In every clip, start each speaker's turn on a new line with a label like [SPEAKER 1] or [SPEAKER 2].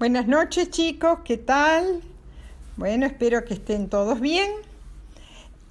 [SPEAKER 1] Buenas noches chicos, ¿qué tal? Bueno, espero que estén todos bien.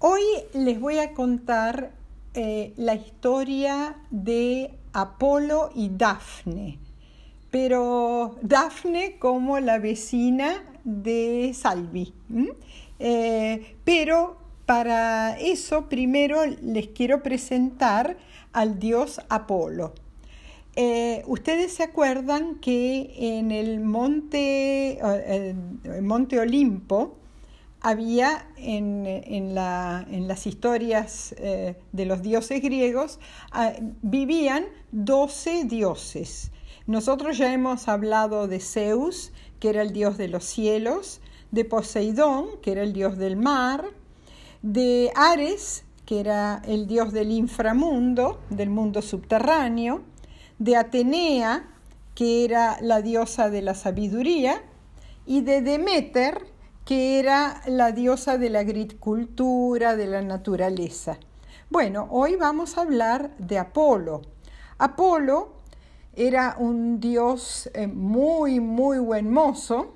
[SPEAKER 1] Hoy les voy a contar eh, la historia de Apolo y Dafne, pero Dafne como la vecina de Salvi. Eh, pero para eso primero les quiero presentar al dios Apolo. Eh, Ustedes se acuerdan que en el monte, eh, monte Olimpo había en, las historias eh, de los dioses griegos, ah, vivían 12 dioses. Nosotros ya hemos hablado de Zeus, que era el dios de los cielos, de Poseidón, que era el dios del mar, de Ares, que era el dios del inframundo, del mundo subterráneo, de Atenea, que era la diosa de la sabiduría, y de Demeter, que era la diosa de la agricultura, de la naturaleza. Bueno, hoy vamos a hablar de Apolo. Apolo era un dios eh, muy, muy buen mozo,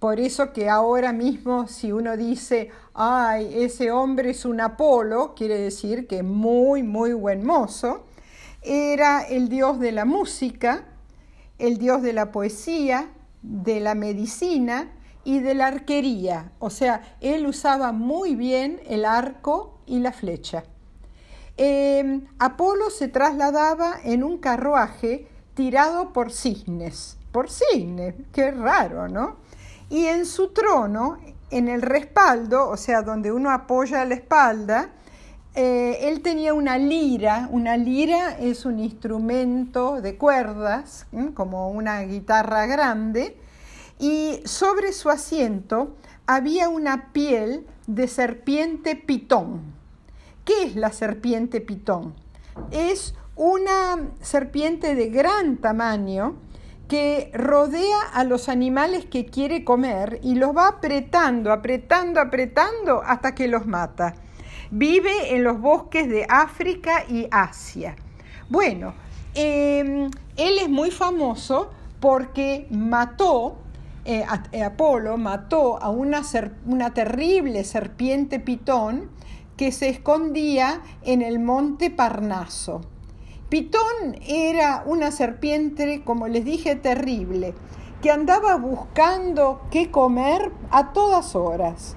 [SPEAKER 1] por eso que ahora mismo si uno dice, ay, ese hombre es un Apolo, quiere decir que muy, muy buen mozo era el dios de la música, el dios de la poesía, de la medicina y de la arquería. O sea, él usaba muy bien el arco y la flecha. Em, Apolo se trasladaba en un carruaje tirado por cisnes. Por cisnes, qué raro, ¿no? Y en su trono, en el respaldo, o sea, donde uno apoya la espalda, eh, él tenía una lira, una lira es un instrumento de cuerdas, como una guitarra grande, y sobre su asiento había una piel de serpiente pitón. ¿Qué es la serpiente pitón? Es una serpiente de gran tamaño que rodea a los animales que quiere comer y los va apretando, apretando, apretando hasta que los mata. Vive en los bosques de África y Asia. Bueno, em, él es muy famoso porque mató, eh, eh, Apolo mató a una, una terrible serpiente pitón que se escondía en el monte Parnaso. Pitón era una serpiente, como les dije, terrible, que andaba buscando qué comer a todas horas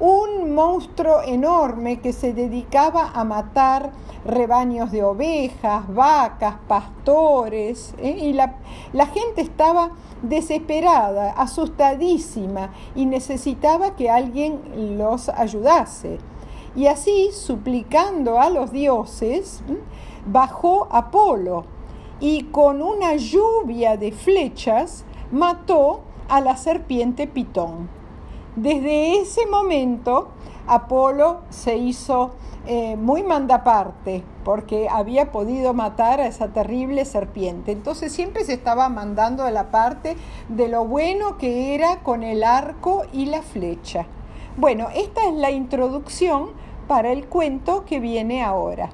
[SPEAKER 1] un monstruo enorme que se dedicaba a matar rebaños de ovejas, vacas, pastores, ¿eh? y la gente estaba desesperada, asustadísima y necesitaba que alguien los ayudase. Y así, suplicando a los dioses, bajó Apolo y con una lluvia de flechas mató a la serpiente Pitón. Desde ese momento, Apolo se hizo eh, muy mandaparte porque había podido matar a esa terrible serpiente. Entonces siempre se estaba mandando a la parte de lo bueno que era con el arco y la flecha. Bueno, esta es la introducción para el cuento que viene ahora.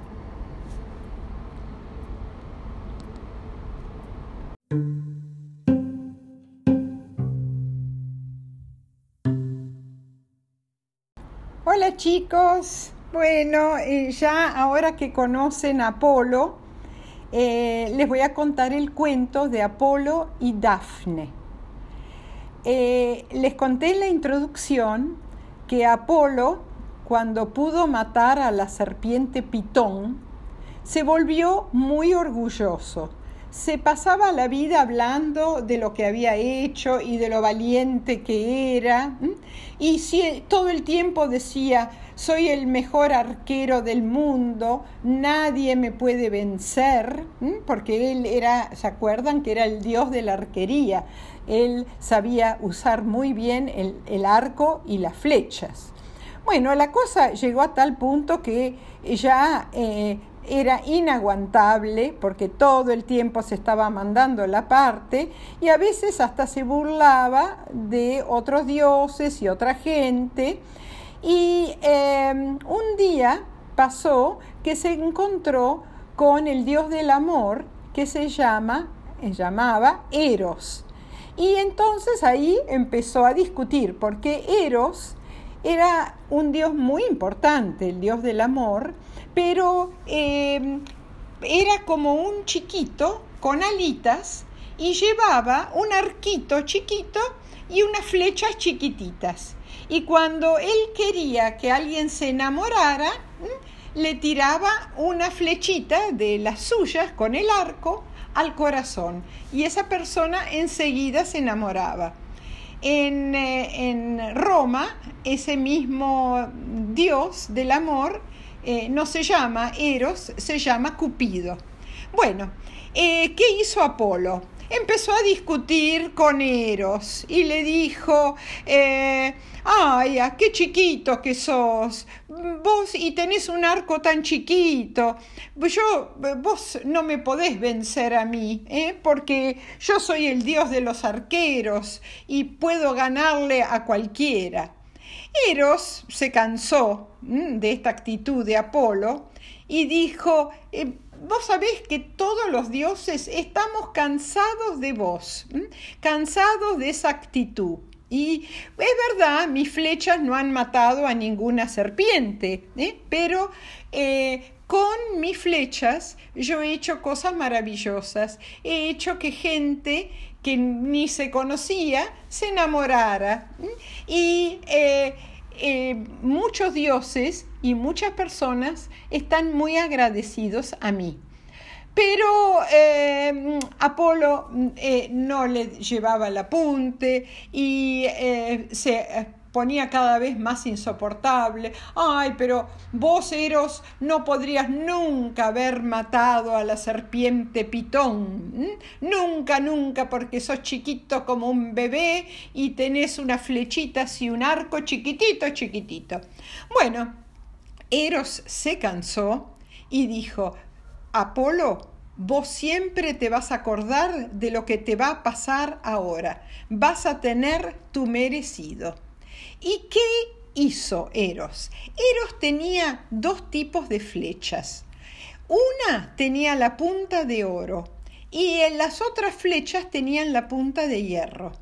[SPEAKER 1] Hola chicos, bueno, eh, ya ahora que conocen a Apolo, eh, les voy a contar el cuento de Apolo y Dafne. Eh, les conté en la introducción que Apolo, cuando pudo matar a la serpiente Pitón, se volvió muy orgulloso se pasaba la vida hablando de lo que había hecho y de lo valiente que era. Y si, todo el tiempo decía, soy el mejor arquero del mundo, nadie me puede vencer, porque él era, ¿se acuerdan que era el dios de la arquería? Él sabía usar muy bien el, arco y las flechas. Bueno, la cosa llegó a tal punto que ya eh, era inaguantable porque todo el tiempo se estaba mandando la parte y a veces hasta se burlaba de otros dioses y otra gente. Y em, un día pasó que se encontró con el dios del amor que se llama, se llamaba Eros. Y entonces ahí empezó a discutir, porque Eros era un dios muy importante, el dios del amor, pero eh, era como un chiquito con alitas y llevaba un arquito chiquito y unas flechas chiquititas. Y cuando él quería que alguien se enamorara, le tiraba una flechita de las suyas con el arco al corazón y esa persona enseguida se enamoraba. En, eh, en Roma, ese mismo dios del amor eh, no se llama Eros, se llama Cupido. Bueno, eh, ¿qué hizo Apolo? Empezó a discutir con Eros y le dijo, eh, ay, qué chiquito que sos, vos y tenés un arco tan chiquito, yo, vos no me podés vencer a mí, ¿eh? porque yo soy el dios de los arqueros y puedo ganarle a cualquiera. Eros se cansó de esta actitud de Apolo y dijo, eh, vos sabés que todos los dioses estamos cansados de vos, cansados de esa actitud. Y es verdad, mis flechas no han matado a ninguna serpiente, ¿eh? pero eh, con mis flechas yo he hecho cosas maravillosas. He hecho que gente que ni se conocía se enamorara. Y eh, muchos dioses y muchas personas están muy agradecidos a mí. Pero eh, Apolo eh, no le llevaba el apunte y se ponía cada vez más insoportable. Ay, pero vos, Eros, no podrías nunca haber matado a la serpiente pitón. Nunca, nunca, porque sos chiquito como un bebé y tenés unas flechitas y un arco chiquitito, chiquitito. Bueno, Eros se cansó y dijo, Apolo, vos siempre te vas a acordar de lo que te va a pasar ahora. Vas a tener tu merecido. ¿Y qué hizo Eros? Eros tenía dos tipos de flechas. Una tenía la punta de oro y en las otras flechas tenían la punta de hierro.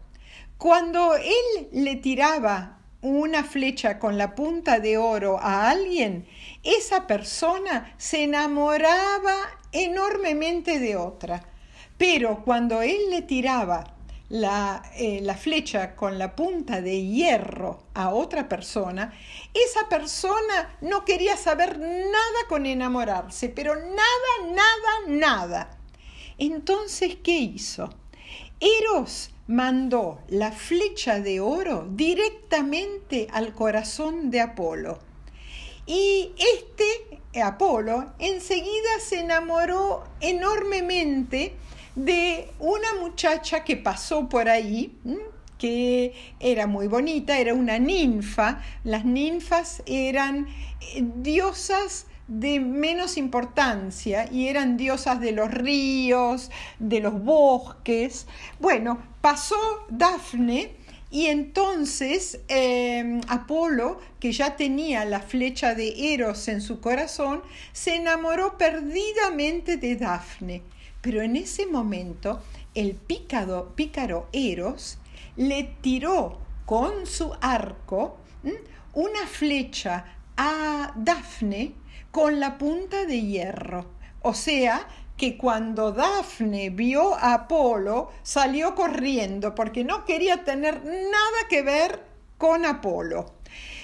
[SPEAKER 1] Cuando él le tiraba una flecha con la punta de oro a alguien, esa persona se enamoraba enormemente de otra. Pero cuando él le tiraba la, eh, la, flecha con la punta de hierro a otra persona, esa persona no quería saber nada con enamorarse, pero nada, nada, nada. Entonces, ¿qué hizo? Eros mandó la flecha de oro directamente al corazón de Apolo. Y este Apolo enseguida se enamoró enormemente de una muchacha que pasó por ahí, que era muy bonita, era una ninfa. Las ninfas eran eh, diosas de menos importancia y eran diosas de los ríos, de los bosques. Bueno, pasó Dafne y entonces em, Apolo, que ya tenía la flecha de Eros en su corazón, se enamoró perdidamente de Dafne. Pero en ese momento el pícaro, Eros le tiró con su arco una flecha a Dafne con la punta de hierro. O sea, que cuando Dafne vio a Apolo, salió corriendo porque no quería tener nada que ver con Apolo.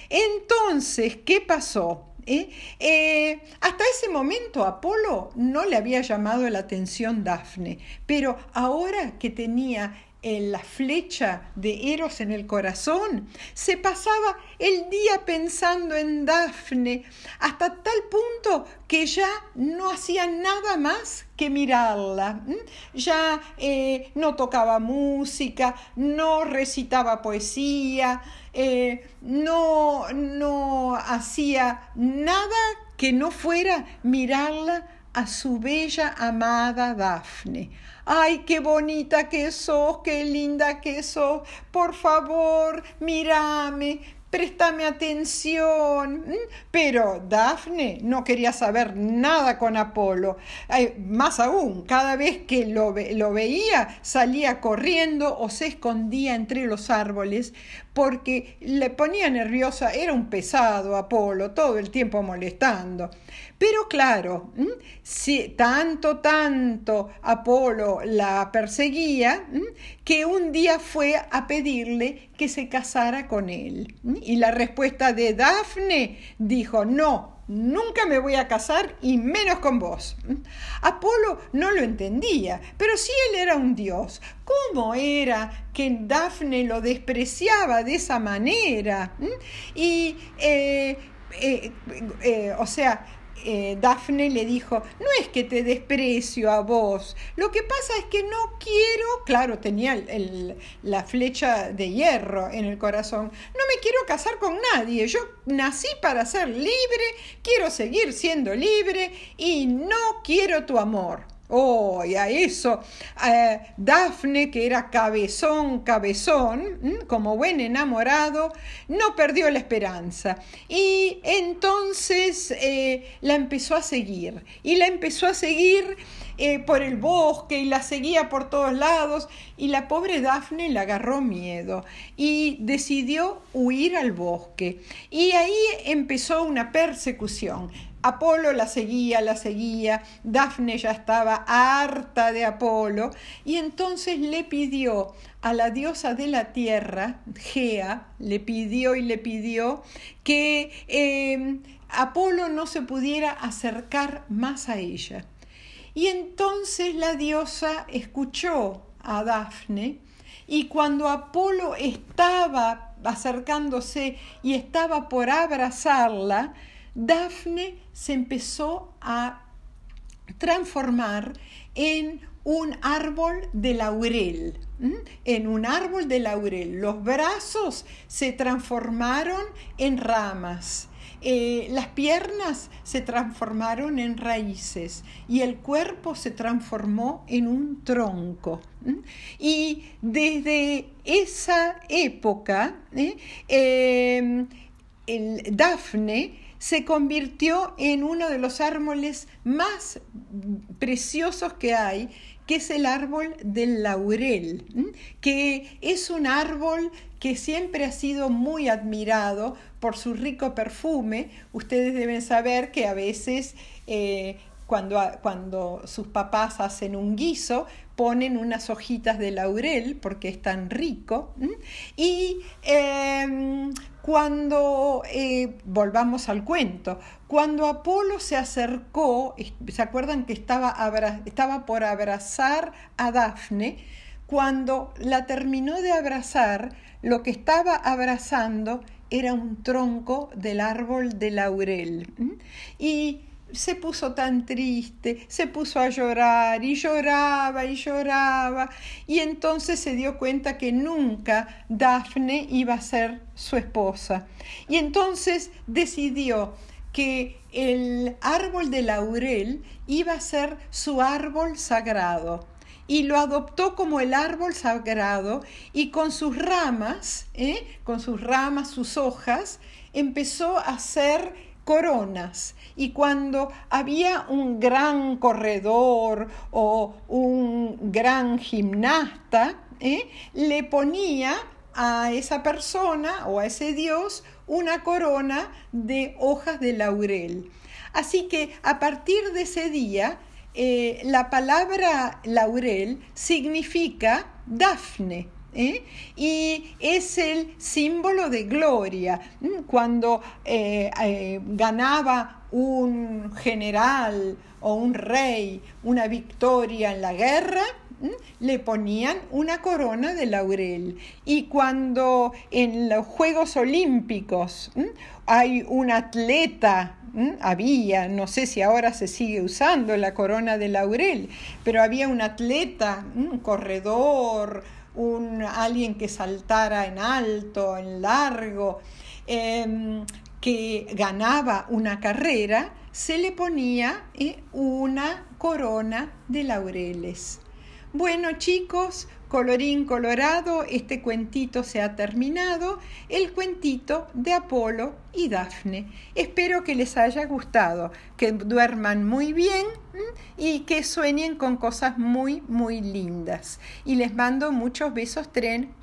[SPEAKER 1] Entonces, ¿qué pasó? ¿Eh? Eh, hasta ese momento Apolo no le había llamado la atención Dafne, pero ahora que tenía la flecha de Eros en el corazón, se pasaba el día pensando en Dafne, hasta tal punto que ya no hacía nada más que mirarla. Ya eh, no tocaba música, no recitaba poesía, eh, no, no hacía nada que no fuera mirarla a su bella amada Dafne. Ay, qué bonita que sos, qué linda que sos. Por favor, mírame, préstame atención. Pero Dafne no quería saber nada con Apolo. más aún, cada vez que lo veía, salía corriendo o se escondía entre los árboles porque le ponía nerviosa, era un pesado Apolo, todo el tiempo molestando. Pero claro, si tanto, tanto Apolo la perseguía, que un día fue a pedirle que se casara con él. Y la respuesta de Dafne dijo, no, nunca me voy a casar y menos con vos. Apolo no lo entendía, pero si él era un dios, ¿cómo era que Dafne lo despreciaba de esa manera? Y, eh, eh, eh, o sea, eh, Dafne le dijo, no es que te desprecio a vos, lo que pasa es que no quiero, claro, tenía la flecha de hierro en el corazón, no me quiero casar con nadie, yo nací para ser libre, quiero seguir siendo libre y no quiero tu amor. Oh, y a eso, eh, Dafne, que era cabezón, cabezón, como buen enamorado, no perdió la esperanza. Y entonces eh, la empezó a seguir. Y la empezó a seguir eh, por el bosque y la seguía por todos lados. Y la pobre Dafne le agarró miedo y decidió huir al bosque. Y ahí empezó una persecución. Apolo la seguía, la seguía, Dafne ya estaba harta de Apolo y entonces le pidió a la diosa de la tierra, Gea, le pidió y le pidió que em, Apolo no se pudiera acercar más a ella. Y entonces la diosa escuchó a Dafne y cuando Apolo estaba acercándose y estaba por abrazarla, Dafne se empezó a transformar en un árbol de laurel, en un árbol de laurel. Los brazos se transformaron en ramas, eh, las piernas se transformaron en raíces y el cuerpo se transformó en un tronco. Y desde esa época, ¿eh? Em, el Dafne se convirtió en uno de los árboles más preciosos que hay, que es el árbol del laurel, que es un árbol que siempre ha sido muy admirado por su rico perfume. Ustedes deben saber que a veces eh, cuando, cuando, sus papás hacen un guiso, ponen unas hojitas de laurel porque es tan rico. Y em, cuando, eh, volvamos al cuento, cuando Apolo se acercó, ¿se acuerdan que estaba, estaba por abrazar a Dafne? Cuando la terminó de abrazar, lo que estaba abrazando era un tronco del árbol de laurel. Y se puso tan triste, se puso a llorar y lloraba y lloraba y entonces se dio cuenta que nunca Dafne iba a ser su esposa. Y entonces decidió que el árbol de laurel iba a ser su árbol sagrado y lo adoptó como el árbol sagrado y con sus ramas, ¿eh? con sus ramas, sus hojas, empezó a hacer coronas. Y cuando había un gran corredor o un gran gimnasta, ¿eh? le ponía a esa persona o a ese dios una corona de hojas de laurel. Así que a partir de ese día, eh, la palabra laurel significa Dafne, ¿eh? y es el símbolo de gloria. Mm, cuando eh, eh, ganaba un general o un rey una victoria en la guerra, mm, le ponían una corona de laurel. Y cuando en los Juegos Olímpicos mm, hay un atleta había, no sé si ahora se sigue usando la corona de laurel, pero había un atleta, un corredor, un, alguien que saltara en alto, en largo, em, que ganaba una carrera, se le ponía eh, una corona de laureles. Bueno chicos, colorín colorado, este cuentito se ha terminado, el cuentito de Apolo y Dafne. Espero que les haya gustado, que duerman muy bien y que sueñen con cosas muy, muy lindas. Y les mando muchos besos tren